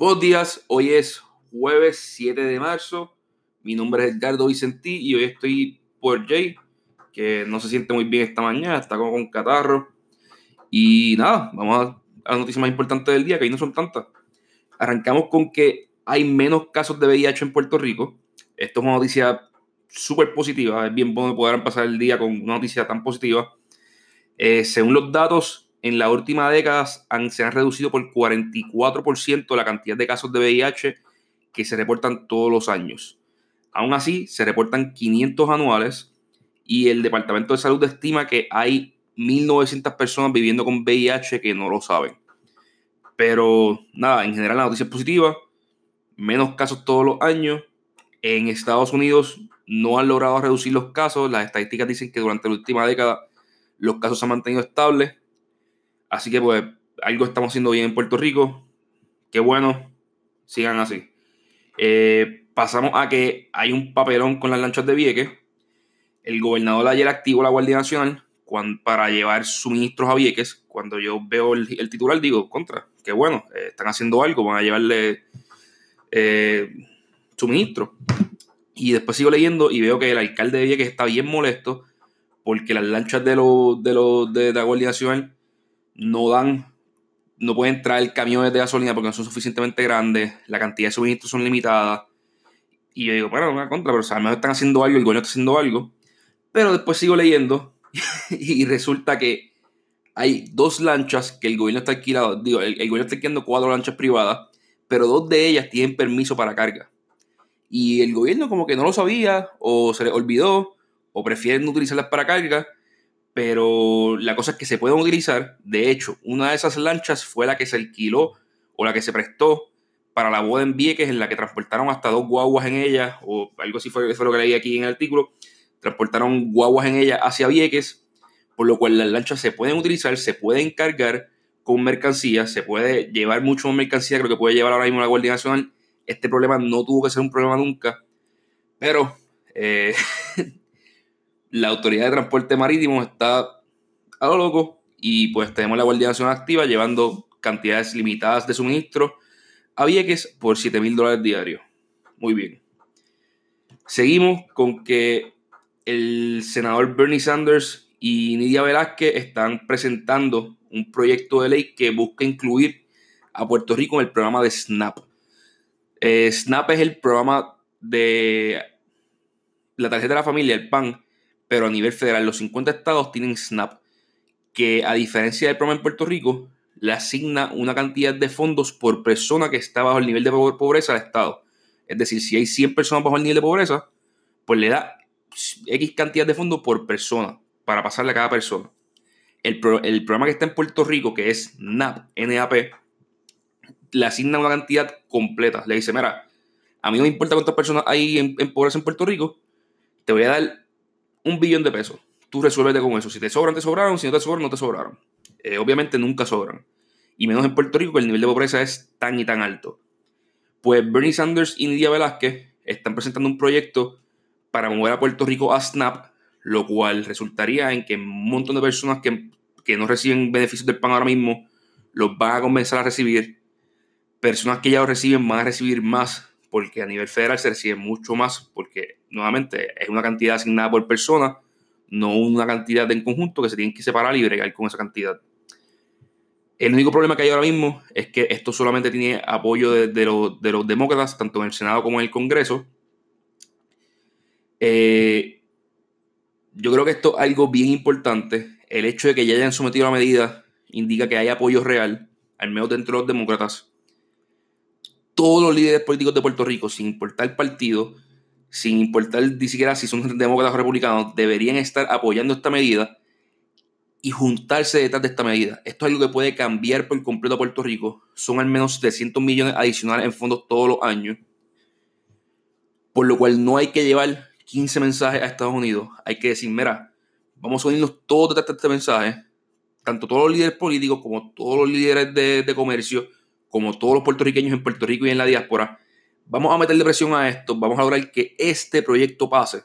Buenos días, hoy es jueves 7 de marzo. Mi nombre es Edgardo Vicentí y hoy estoy por Jay, que no se siente muy bien esta mañana, está como con catarro. Y nada, vamos a la noticia más importante del día, que ahí no son tantas. Arrancamos con que hay menos casos de VIH en Puerto Rico. Esto es una noticia súper positiva, es bien bueno poder pasar el día con una noticia tan positiva. Eh, según los datos en la última década se han reducido por 44% la cantidad de casos de VIH que se reportan todos los años. Aún así, se reportan 500 anuales y el Departamento de Salud estima que hay 1.900 personas viviendo con VIH que no lo saben. Pero nada, en general la noticia es positiva. Menos casos todos los años. En Estados Unidos no han logrado reducir los casos. Las estadísticas dicen que durante la última década los casos se han mantenido estables Así que pues algo estamos haciendo bien en Puerto Rico. Qué bueno, sigan así. Eh, pasamos a que hay un papelón con las lanchas de Vieques. El gobernador ayer activó la Guardia Nacional para llevar suministros a Vieques. Cuando yo veo el, titular digo, contra, qué bueno, eh, están haciendo algo, van a llevarle eh, suministros. Y después sigo leyendo y veo que el alcalde de Vieques está bien molesto porque las lanchas de, de, de la Guardia Nacional no dan, no pueden traer camiones de gasolina porque no son suficientemente grandes, la cantidad de suministros son limitadas. Y yo digo, bueno, una contra, pero o están haciendo algo, el gobierno está haciendo algo. Pero después sigo leyendo y resulta que hay dos lanchas que el gobierno está alquilado, digo, el, gobierno está alquilando cuatro lanchas privadas, pero dos de ellas tienen permiso para carga. Y el gobierno como que no lo sabía, o se le olvidó, o prefieren no utilizarlas para carga, pero la cosa es que se pueden utilizar. De hecho, una de esas lanchas fue la que se alquiló o la que se prestó para la boda en Vieques, en la que transportaron hasta dos guaguas en ella, o algo así fue, fue lo que leí aquí en el artículo. Transportaron guaguas en ella hacia Vieques, por lo cual las lanchas se pueden utilizar, se pueden cargar con mercancía, se puede llevar mucho más mercancía que lo que puede llevar ahora mismo la Guardia Nacional. Este problema no tuvo que ser un problema nunca, pero eh, la Autoridad de Transporte Marítimo está a lo loco y pues tenemos la Guardia Nacional activa llevando cantidades limitadas de suministro a Vieques por 7 mil dólares diarios. Muy bien. Seguimos con que el senador Bernie Sanders y Nidia Velázquez están presentando un proyecto de ley que busca incluir a Puerto Rico en el programa de SNAP. Eh, SNAP es el programa de la tarjeta de la familia, el PAN, pero a nivel federal los 50 estados tienen SNAP, que a diferencia del programa en Puerto Rico, le asigna una cantidad de fondos por persona que está bajo el nivel de pobreza al estado. Es decir, si hay 100 personas bajo el nivel de pobreza, pues le da X cantidad de fondos por persona para pasarle a cada persona. El, programa que está en Puerto Rico, que es NAP, NAP, le asigna una cantidad completa. Le dice, mira, a mí no me importa cuántas personas hay en, en pobreza en Puerto Rico, te voy a dar un billón de pesos. Tú resuélvete con eso. Si te sobran, te sobraron. Si no te sobran, no te sobraron. Eh, obviamente nunca sobran. Y menos en Puerto Rico, que el nivel de pobreza es tan y tan alto. Pues Bernie Sanders y Nidia Velázquez están presentando un proyecto para mover a Puerto Rico a SNAP, lo cual resultaría en que un montón de personas que, que no reciben beneficios del PAN ahora mismo los van a comenzar a recibir. Personas que ya lo reciben van a recibir más porque a nivel federal se recibe mucho más, porque nuevamente es una cantidad asignada por persona, no una cantidad en conjunto que se tienen que separar y bregar con esa cantidad. El único problema que hay ahora mismo es que esto solamente tiene apoyo de, los, demócratas, tanto en el Senado como en el Congreso. Eh, yo creo que esto es algo bien importante. El hecho de que ya hayan sometido la medida indica que hay apoyo real, al menos dentro de los demócratas todos los líderes políticos de Puerto Rico, sin importar partido, sin importar ni siquiera si son demócratas o republicanos, deberían estar apoyando esta medida y juntarse detrás de esta medida. Esto es algo que puede cambiar por completo a Puerto Rico. Son al menos 700 millones adicionales en fondos todos los años. Por lo cual no hay que llevar 15 mensajes a Estados Unidos. Hay que decir, mira, vamos a unirnos todos detrás de este mensaje. Tanto todos los líderes políticos como todos los líderes de, de comercio como todos los puertorriqueños en Puerto Rico y en la diáspora, vamos a meterle presión a esto, vamos a lograr que este proyecto pase,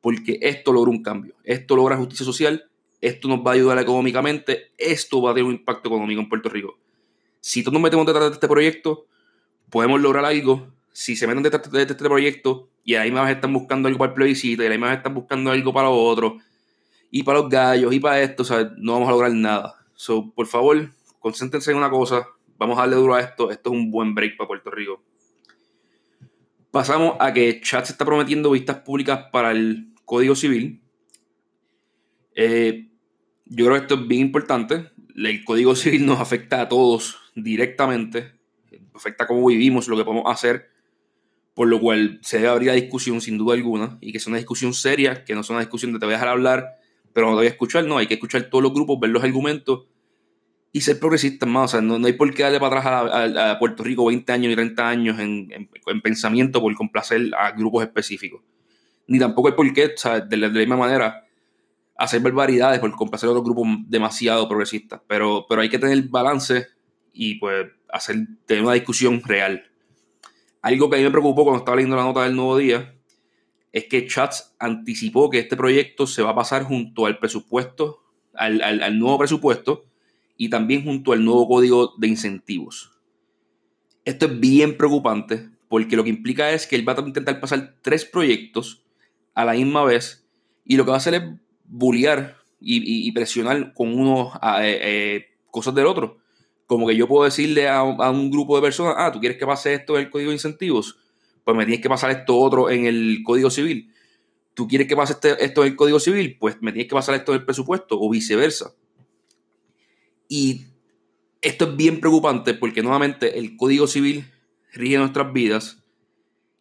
porque esto logra un cambio, esto logra justicia social, esto nos va a ayudar económicamente, esto va a tener un impacto económico en Puerto Rico. Si todos nos metemos detrás de este proyecto, podemos lograr algo si se meten de este, proyecto y ahí más están buscando algo para el plebiscito y ahí más están buscando algo para lo otro y para los gallos y para esto, ¿sabes? no vamos a lograr nada. So, por favor, concéntrense en una cosa, vamos a darle duro a esto, esto es un buen break para Puerto Rico. Pasamos a que Chat se está prometiendo vistas públicas para el Código Civil. Eh, yo creo que esto es bien importante. El Código Civil nos afecta a todos directamente. Afecta cómo vivimos, lo que podemos hacer. Por lo cual se debe abrir la discusión sin duda alguna. Y que sea una discusión seria, que no sea una discusión de te voy a dejar hablar, pero no te voy a escuchar. No, hay que escuchar todos los grupos, ver los argumentos y ser progresistas más. O sea, no, hay por qué darle para atrás a, Puerto Rico 20 años y 30 años en, pensamiento por complacer a grupos específicos. Ni tampoco hay por qué, o sea, de, la, misma manera, hacer barbaridades por complacer a otros grupos demasiado progresistas. Pero, pero hay que tener balance y pues hacer, tener una discusión real. Algo que a mí me preocupó cuando estaba leyendo la nota del nuevo día es que Chats anticipó que este proyecto se va a pasar junto al presupuesto, al, al nuevo presupuesto, y también junto al nuevo código de incentivos. Esto es bien preocupante porque lo que implica es que él va a intentar pasar tres proyectos a la misma vez y lo que va a hacer es bullear y, presionar con uno a, eh, eh, cosas del otro. Como que yo puedo decirle a, un grupo de personas, ah, tú quieres que pase esto en el código de incentivos, pues me tienes que pasar esto otro en el código civil. Tú quieres que pase este, esto en el código civil, pues me tienes que pasar esto en el presupuesto o viceversa. Y esto es bien preocupante porque nuevamente el Código Civil rige nuestras vidas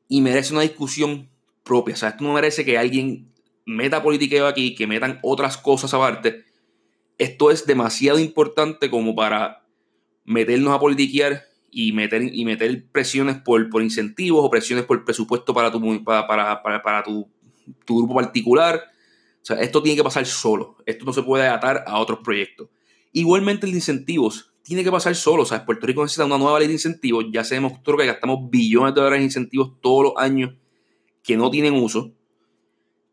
y merece una discusión propia. O sea, esto no merece que alguien meta politiqueo aquí, que metan otras cosas aparte. Esto es demasiado importante como para meternos a politiquear y meter, y meter presiones por, por incentivos o presiones por presupuesto para tu, para, para, para, tu, tu grupo particular. O sea, esto tiene que pasar solo. Esto no se puede atar a otros proyectos. Igualmente de incentivos tiene que pasar solo. Sea, Puerto Rico necesita una nueva ley de incentivos. Ya se demostró que gastamos billones de dólares en incentivos todos los años que no tienen uso.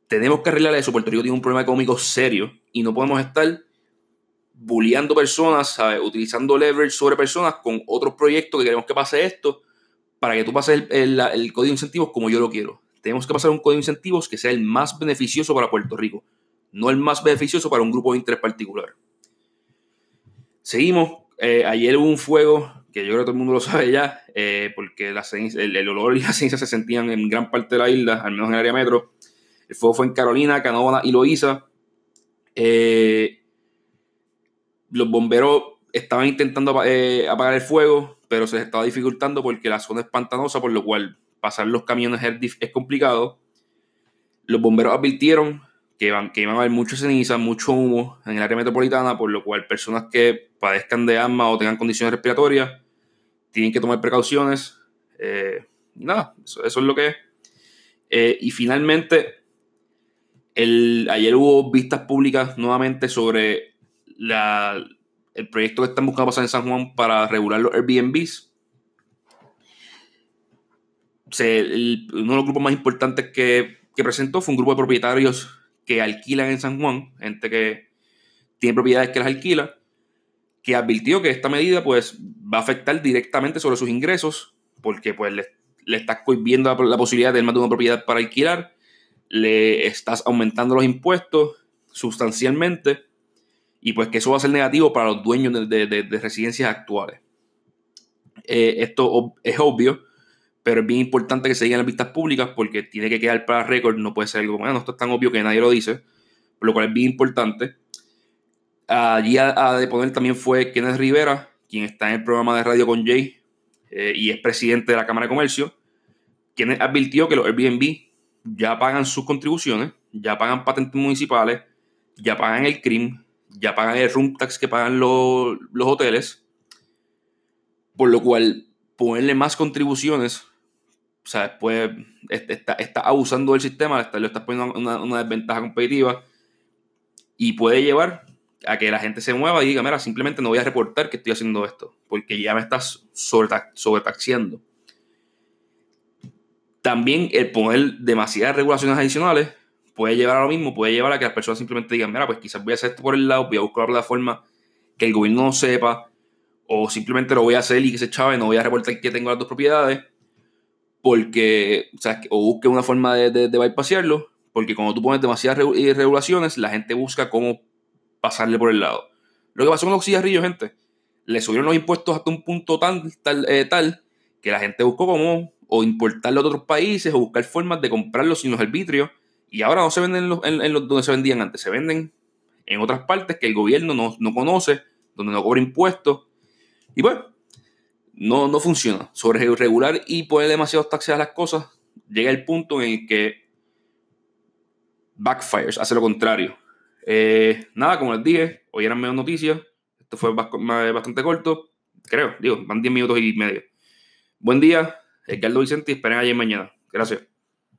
Tenemos que arreglar eso. Puerto Rico tiene un problema económico serio y no podemos estar bulleando personas, utilizando leverage sobre personas con otros proyectos que queremos que pase esto para que tú pases el, el código de incentivos como yo lo quiero. Tenemos que pasar un código de incentivos que sea el más beneficioso para Puerto Rico, no el más beneficioso para un grupo de interés particular. Seguimos. Eh, ayer hubo un fuego, que yo creo que todo el mundo lo sabe ya, eh, porque la el, olor y la ciencia se sentían en gran parte de la isla, al menos en el área metro. El fuego fue en Carolina, Canóvana y Loíza. Eh, los bomberos estaban intentando apagar el fuego, pero se les estaba dificultando porque la zona es pantanosa, por lo cual pasar los camiones es complicado. Los bomberos advirtieron que, van, que iban a haber mucha ceniza, mucho humo en el área metropolitana, por lo cual personas que padezcan de asma o tengan condiciones respiratorias tienen que tomar precauciones. Eh, nada, eso, es lo que es. Eh, y finalmente, el, ayer hubo vistas públicas nuevamente sobre la, el proyecto que están buscando pasar en San Juan para regular los Airbnbs. uno de los grupos más importantes que, que presentó fue un grupo de propietarios que alquilan en San Juan, gente que tiene propiedades que las alquila, que advirtió que esta medida pues va a afectar directamente sobre sus ingresos, porque pues le, estás cohibiendo la, posibilidad de tener más de una propiedad para alquilar, le estás aumentando los impuestos sustancialmente, y pues que eso va a ser negativo para los dueños de, residencias actuales. Eh, esto es obvio, pero es bien importante que se digan las vistas públicas porque tiene que quedar para récord, no puede ser algo, bueno, esto es tan obvio que nadie lo dice, lo cual es bien importante. Allí a, de poner también fue Kenneth Rivera, quien está en el programa de radio con Jay eh, y es presidente de la Cámara de Comercio, quien advirtió que los Airbnb ya pagan sus contribuciones, ya pagan patentes municipales, ya pagan el CRIM, ya pagan el room tax que pagan los, los hoteles, por lo cual ponerle más contribuciones o sea, después está, está abusando del sistema, le estás poniendo una, desventaja competitiva y puede llevar a que la gente se mueva y diga, mira, simplemente no voy a reportar que estoy haciendo esto, porque ya me estás sobretaxiando. También el poner demasiadas regulaciones adicionales puede llevar a lo mismo, puede llevar a que las personas simplemente digan, mira, pues quizás voy a hacer esto por el lado, voy a buscar la plataforma que el gobierno no sepa, o simplemente lo voy a hacer y que se chave, no voy a reportar que tengo las dos propiedades, porque, o, sea, o busque una forma de, de, de bypassarlo, porque cuando tú pones demasiadas eh, regulaciones, la gente busca cómo pasarle por el lado. Lo que pasó con los cigarrillos, gente, le subieron los impuestos hasta un punto tan, tal, eh, que la gente buscó cómo o importarlo de otros países o buscar formas de comprarlos sin los arbitrios. Y ahora no se venden en los, donde se vendían antes, se venden en otras partes que el gobierno no, no conoce, donde no cobra impuestos. Y bueno, no, no funciona. Sobre regular y poner demasiados taxes a las cosas, llega el punto en el que backfires, hace lo contrario. Eh, nada, como les dije, hoy eran menos noticias. Esto fue bastante corto, creo. Digo, van 10 minutos y medio. Buen día, Edgardo Vicente, y esperen ayer mañana. Gracias.